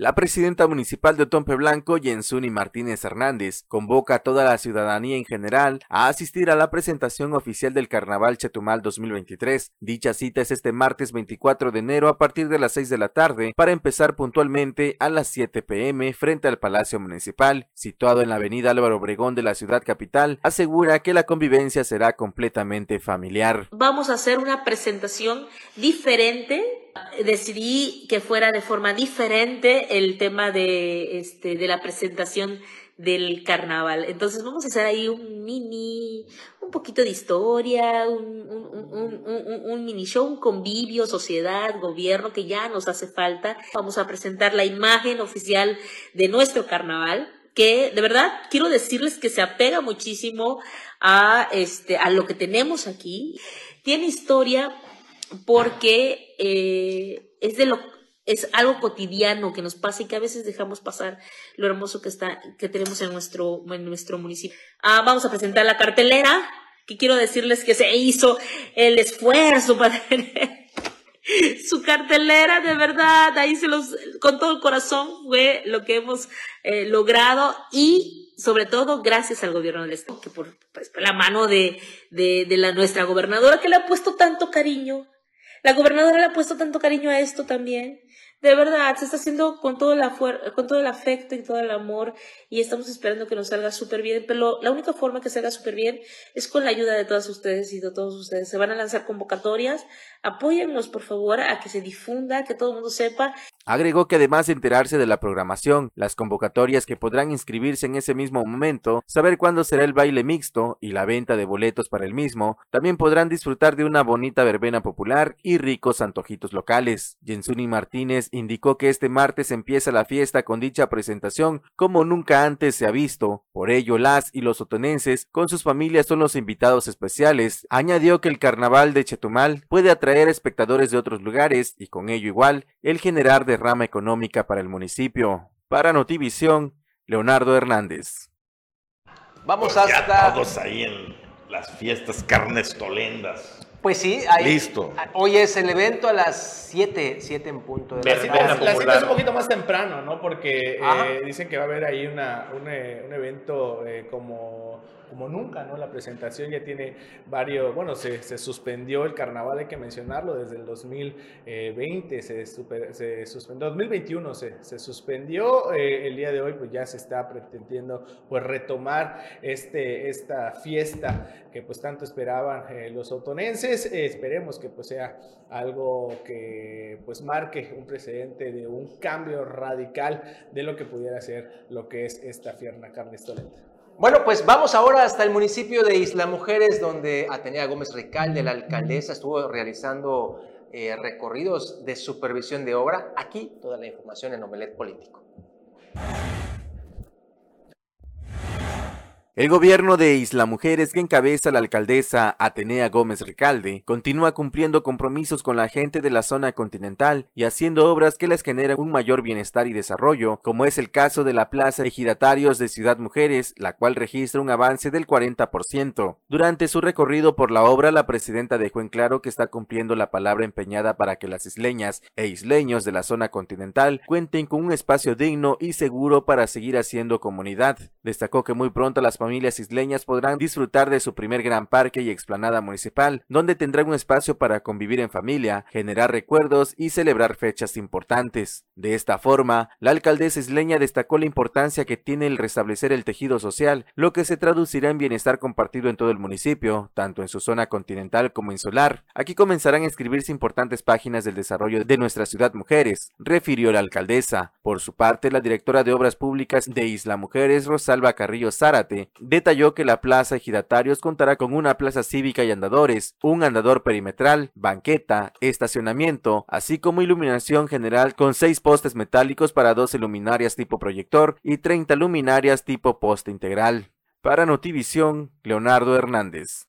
La presidenta municipal de Otompe Blanco, Yensuni Martínez Hernández, convoca a toda la ciudadanía en general a asistir a la presentación oficial del Carnaval Chetumal 2023. Dicha cita es este martes 24 de enero a partir de las 6 de la tarde para empezar puntualmente a las 7 pm frente al Palacio Municipal, situado en la avenida Álvaro Obregón de la ciudad capital, asegura que la convivencia será completamente familiar. Vamos a hacer una presentación diferente decidí que fuera de forma diferente el tema de, este, de la presentación del carnaval. Entonces vamos a hacer ahí un mini, un poquito de historia, un, un, mini show, un convivio, sociedad, gobierno que ya nos hace falta. Vamos a presentar la imagen oficial de nuestro carnaval que de verdad quiero decirles que se apega muchísimo a, este, a lo que tenemos aquí. Tiene historia porque eh, es de lo es algo cotidiano que nos pasa y que a veces dejamos pasar lo hermoso que está que tenemos en nuestro en nuestro municipio. Ah, vamos a presentar la cartelera, que quiero decirles que se hizo el esfuerzo para tener su cartelera, de verdad, ahí se los, con todo el corazón fue lo que hemos eh, logrado y sobre todo gracias al gobierno del estado, que por, pues, la mano de, de, de la, nuestra gobernadora que le ha puesto tanto cariño la gobernadora le ha puesto tanto cariño a esto también. De verdad, se está haciendo con todo, la con todo el afecto y todo el amor y estamos esperando que nos salga súper bien, pero la única forma que salga súper bien es con la ayuda de todas ustedes y de todos ustedes. Se van a lanzar convocatorias, apóyennos por favor a que se difunda, que todo el mundo sepa. Agregó que además de enterarse de la programación, las convocatorias que podrán inscribirse en ese mismo momento, saber cuándo será el baile mixto y la venta de boletos para el mismo, también podrán disfrutar de una bonita verbena popular y ricos antojitos locales. Jensuni Martínez Indicó que este martes empieza la fiesta con dicha presentación como nunca antes se ha visto. Por ello, las y los sotonenses con sus familias son los invitados especiales. Añadió que el carnaval de Chetumal puede atraer espectadores de otros lugares y con ello igual el generar derrama económica para el municipio. Para Notivisión, Leonardo Hernández. Vamos pues hasta... todos ahí en las fiestas carnes tolendas. Pues sí, ahí, Listo. Hoy es el evento a las 7, 7 en punto de la, la, cita es un poquito más temprano, ¿no? Porque eh, dicen que va a haber ahí una, un, eh, un evento eh, como como nunca, ¿no? La presentación ya tiene varios, bueno, se, suspendió el carnaval, hay que mencionarlo, desde el 2020 se, se suspendió, 2021 se, se suspendió, eh, el día de hoy pues ya se está pretendiendo pues retomar este, esta fiesta que pues tanto esperaban eh, los autonenses, esperemos que pues sea algo que pues marque un precedente de un cambio radical de lo que pudiera ser lo que es esta fierna carne estolenta. Bueno, pues vamos ahora hasta el municipio de Isla Mujeres, donde Atenea Gómez Recalde, la alcaldesa, estuvo realizando eh, recorridos de supervisión de obra. Aquí toda la información en Omelet Político. El gobierno de Isla Mujeres que encabeza la alcaldesa Atenea Gómez Recalde continúa cumpliendo compromisos con la gente de la zona continental y haciendo obras que les generan un mayor bienestar y desarrollo, como es el caso de la Plaza de Ejidatarios de Ciudad Mujeres, la cual registra un avance del 40%. Durante su recorrido por la obra, la presidenta dejó en claro que está cumpliendo la palabra empeñada para que las isleñas e isleños de la zona continental cuenten con un espacio digno y seguro para seguir haciendo comunidad. Destacó que muy pronto las familias isleñas podrán disfrutar de su primer gran parque y explanada municipal, donde tendrán un espacio para convivir en familia, generar recuerdos y celebrar fechas importantes. De esta forma, la alcaldesa isleña destacó la importancia que tiene el restablecer el tejido social, lo que se traducirá en bienestar compartido en todo el municipio, tanto en su zona continental como insular. Aquí comenzarán a escribirse importantes páginas del desarrollo de nuestra ciudad mujeres, refirió la alcaldesa. Por su parte, la directora de Obras Públicas de Isla Mujeres, Rosalba Carrillo Zárate, detalló que la Plaza Ejidatarios contará con una plaza cívica y andadores, un andador perimetral, banqueta, estacionamiento, así como iluminación general con seis postes metálicos para 12 luminarias tipo proyector y 30 luminarias tipo poste integral. Para Notivisión, Leonardo Hernández.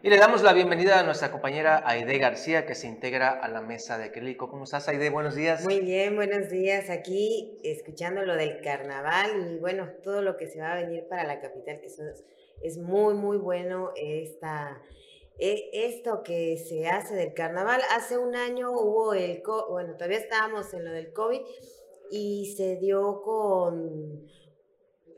Y le damos la bienvenida a nuestra compañera Aide García, que se integra a la mesa de acrílico. ¿Cómo estás, Aide? Buenos días. Muy bien, buenos días. Aquí escuchando lo del carnaval y bueno, todo lo que se va a venir para la capital, que es, muy, muy bueno esta, e, esto que se hace del carnaval. Hace un año hubo el, bueno, todavía estábamos en lo del COVID y se dio con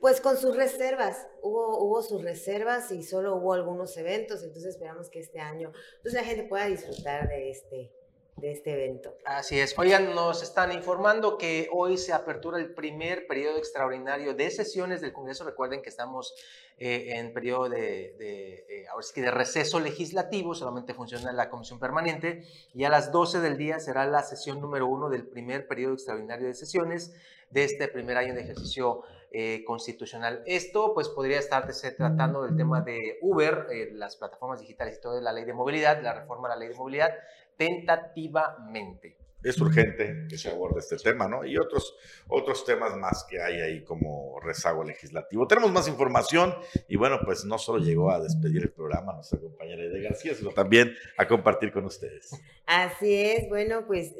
pues con sus reservas, hubo, hubo sus reservas y solo hubo algunos eventos, entonces esperamos que este año pues, la gente pueda disfrutar de este, de este evento. Así es. Oigan, nos están informando que hoy se apertura el primer periodo extraordinario de sesiones del Congreso. Recuerden que estamos eh, en periodo de, de, eh, ahora sí que de receso legislativo, solamente funciona la comisión permanente, y a las 12 del día será la sesión número uno del primer periodo extraordinario de sesiones de este primer año de ejercicio eh, constitucional. Esto pues podría estarse tratando del tema de Uber, eh, las plataformas digitales y todo de la ley de movilidad, la reforma a la ley de movilidad, tentativamente. Es urgente que se aborde este tema, ¿no? Y otros, otros temas más que hay ahí como rezago legislativo. Tenemos más información y bueno, pues no solo llegó a despedir el programa nuestra compañera de García, sino también a compartir con ustedes. Así es, bueno, pues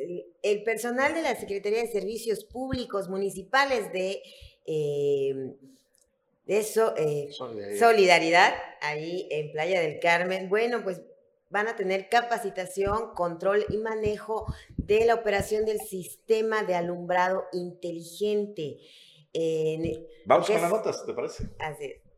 el personal de la Secretaría de Servicios Públicos Municipales de eh, eso, eh, solidaridad. ahí en Playa del Carmen. Bueno, pues van a tener capacitación, control y manejo de la operación del sistema de alumbrado inteligente. Vamos con las notas, ¿te parece? Así es.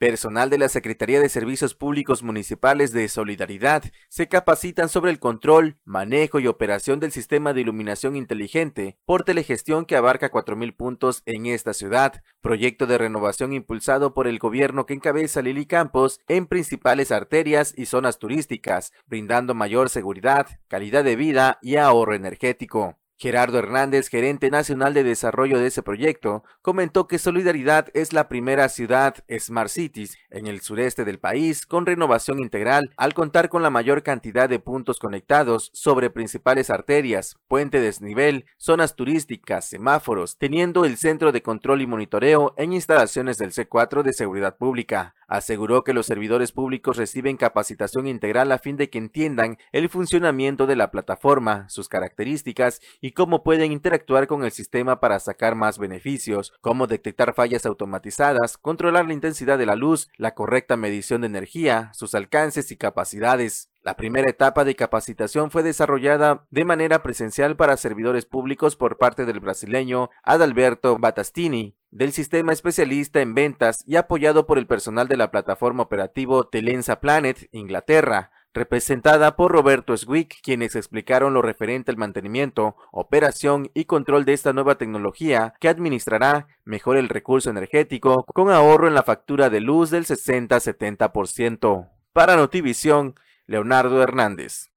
Personal de la Secretaría de Servicios Públicos Municipales de Solidaridad se capacitan sobre el control, manejo y operación del sistema de iluminación inteligente por telegestión que abarca 4.000 puntos en esta ciudad, proyecto de renovación impulsado por el gobierno que encabeza Lili Campos en principales arterias y zonas turísticas, brindando mayor seguridad, calidad de vida y ahorro energético. Gerardo Hernández, gerente nacional de desarrollo de ese proyecto, comentó que Solidaridad es la primera ciudad Smart Cities en el sureste del país con renovación integral al contar con la mayor cantidad de puntos conectados sobre principales arterias, puente desnivel, zonas turísticas, semáforos, teniendo el centro de control y monitoreo en instalaciones del C4 de seguridad pública. Aseguró que los servidores públicos reciben capacitación integral a fin de que entiendan el funcionamiento de la plataforma, sus características y cómo pueden interactuar con el sistema para sacar más beneficios, cómo detectar fallas automatizadas, controlar la intensidad de la luz, la correcta medición de energía, sus alcances y capacidades. La primera etapa de capacitación fue desarrollada de manera presencial para servidores públicos por parte del brasileño Adalberto Batastini, del sistema especialista en ventas y apoyado por el personal de la plataforma operativo Telensa Planet, Inglaterra, representada por Roberto Swick, quienes explicaron lo referente al mantenimiento, operación y control de esta nueva tecnología que administrará mejor el recurso energético con ahorro en la factura de luz del 60-70%. Para Notivisión, Leonardo Hernández.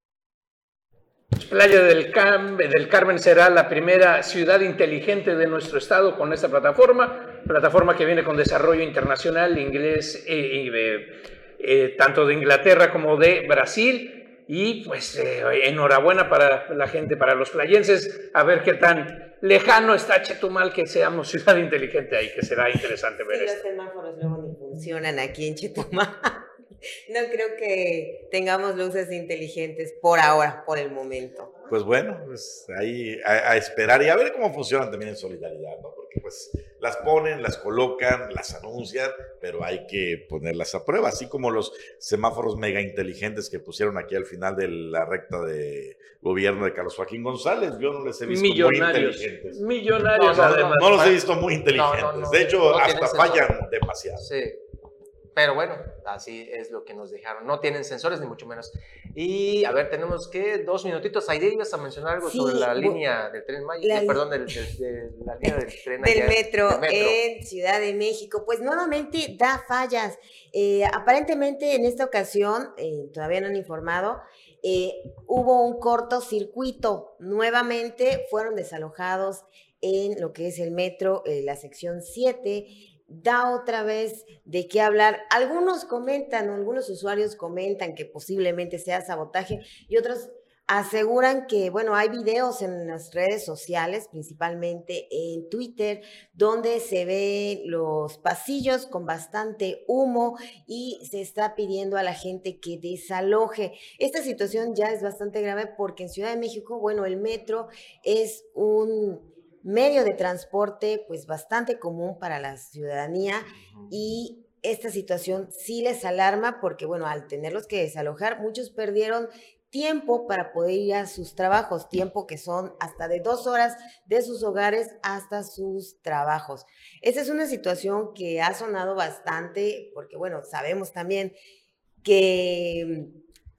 Playa del, Carmen será la primera ciudad inteligente de nuestro estado con esta plataforma, plataforma que viene con desarrollo internacional, inglés, eh, eh, tanto de Inglaterra como de Brasil. Y pues eh, enhorabuena para la gente, para los playenses, a ver qué tan lejano está Chetumal que seamos ciudad inteligente ahí, que será interesante ver sí, Los semáforos luego ni funcionan aquí en Chetumal. No creo que tengamos luces inteligentes por ahora, por el momento. Pues bueno, pues ahí a, esperar y a ver cómo funcionan también en solidaridad, ¿no? Porque pues las ponen, las colocan, las anuncian, pero hay que ponerlas a prueba, así como los semáforos mega inteligentes que pusieron aquí al final de la recta de gobierno de Carlos Joaquín González. Yo no les he visto muy inteligentes. Millonarios, no, además. No, los he visto muy inteligentes. de hecho, hasta fallan demasiado. Sí. Pero bueno, así es lo que nos dejaron. No tienen sensores, ni mucho menos. Y a ver, tenemos que dos minutitos. Ahí ibas a mencionar algo sobre la línea del tren Maya, eh, perdón, del, de la línea del tren del metro, en Ciudad de México. Pues nuevamente da fallas. Eh, aparentemente en esta ocasión, eh, todavía no han informado, hubo un cortocircuito. Nuevamente fueron desalojados en lo que es el metro, la sección 7 da otra vez de qué hablar. Algunos comentan, algunos usuarios comentan que posiblemente sea sabotaje y otros aseguran que, bueno, hay videos en las redes sociales, principalmente en Twitter, donde se ven los pasillos con bastante humo y se está pidiendo a la gente que desaloje. Esta situación ya es bastante grave porque en Ciudad de México, bueno, el metro es un medio de transporte pues bastante común para la ciudadanía y esta situación sí les alarma porque bueno, al tenerlos que desalojar, muchos perdieron tiempo para poder ir a sus trabajos, tiempo que son hasta de dos horas de sus hogares hasta sus trabajos. Esa es una situación que ha sonado bastante porque bueno, sabemos también que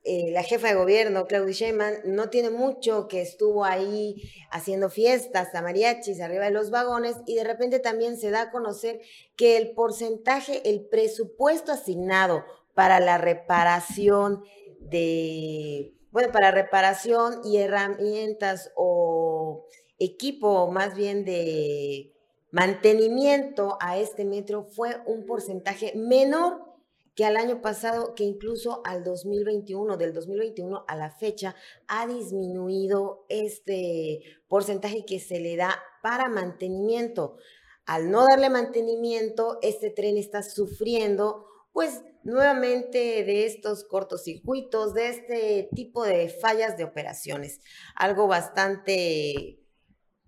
eh, la jefa de gobierno, Claudia Sheinbaum, no tiene mucho que estuvo ahí haciendo fiestas a mariachis arriba de los vagones y de repente también se da a conocer que el porcentaje, el presupuesto asignado para la reparación de, bueno, para reparación y herramientas o equipo más bien de mantenimiento a este metro fue un porcentaje menor que al año pasado, que incluso al 2021, del 2021 a la fecha, ha disminuido este porcentaje que se le da para mantenimiento. Al no darle mantenimiento, este tren está sufriendo, pues nuevamente de estos cortocircuitos, de este tipo de fallas de operaciones. Algo bastante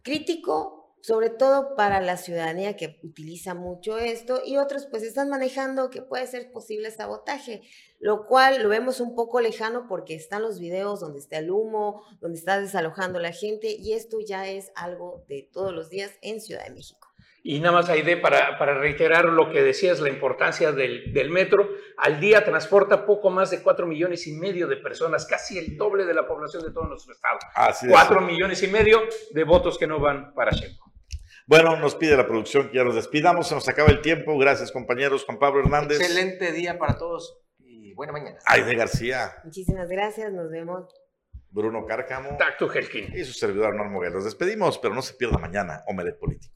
crítico sobre todo para la ciudadanía que utiliza mucho esto y otros pues están manejando que puede ser posible sabotaje, lo cual lo vemos un poco lejano porque están los videos donde está el humo, donde está desalojando la gente y esto ya es algo de todos los días en Ciudad de México. Y nada más, Aide, para, para reiterar lo que decías, la importancia del, del, metro, al día transporta poco más de 4 millones y medio de personas, casi el doble de la población de todo nuestro estado. Así 4 millones y medio de votos que no van para Sheinbaum. Bueno, nos pide la producción que ya nos despidamos, se nos acaba el tiempo. Gracias, compañeros. Juan Pablo Hernández. Excelente día para todos y buena mañana. Aide García. Muchísimas gracias, nos vemos. Bruno Cárcamo Tacto Helkin. y su servidor Normo Moguel. Nos despedimos, pero no se pierda mañana Omelet Político.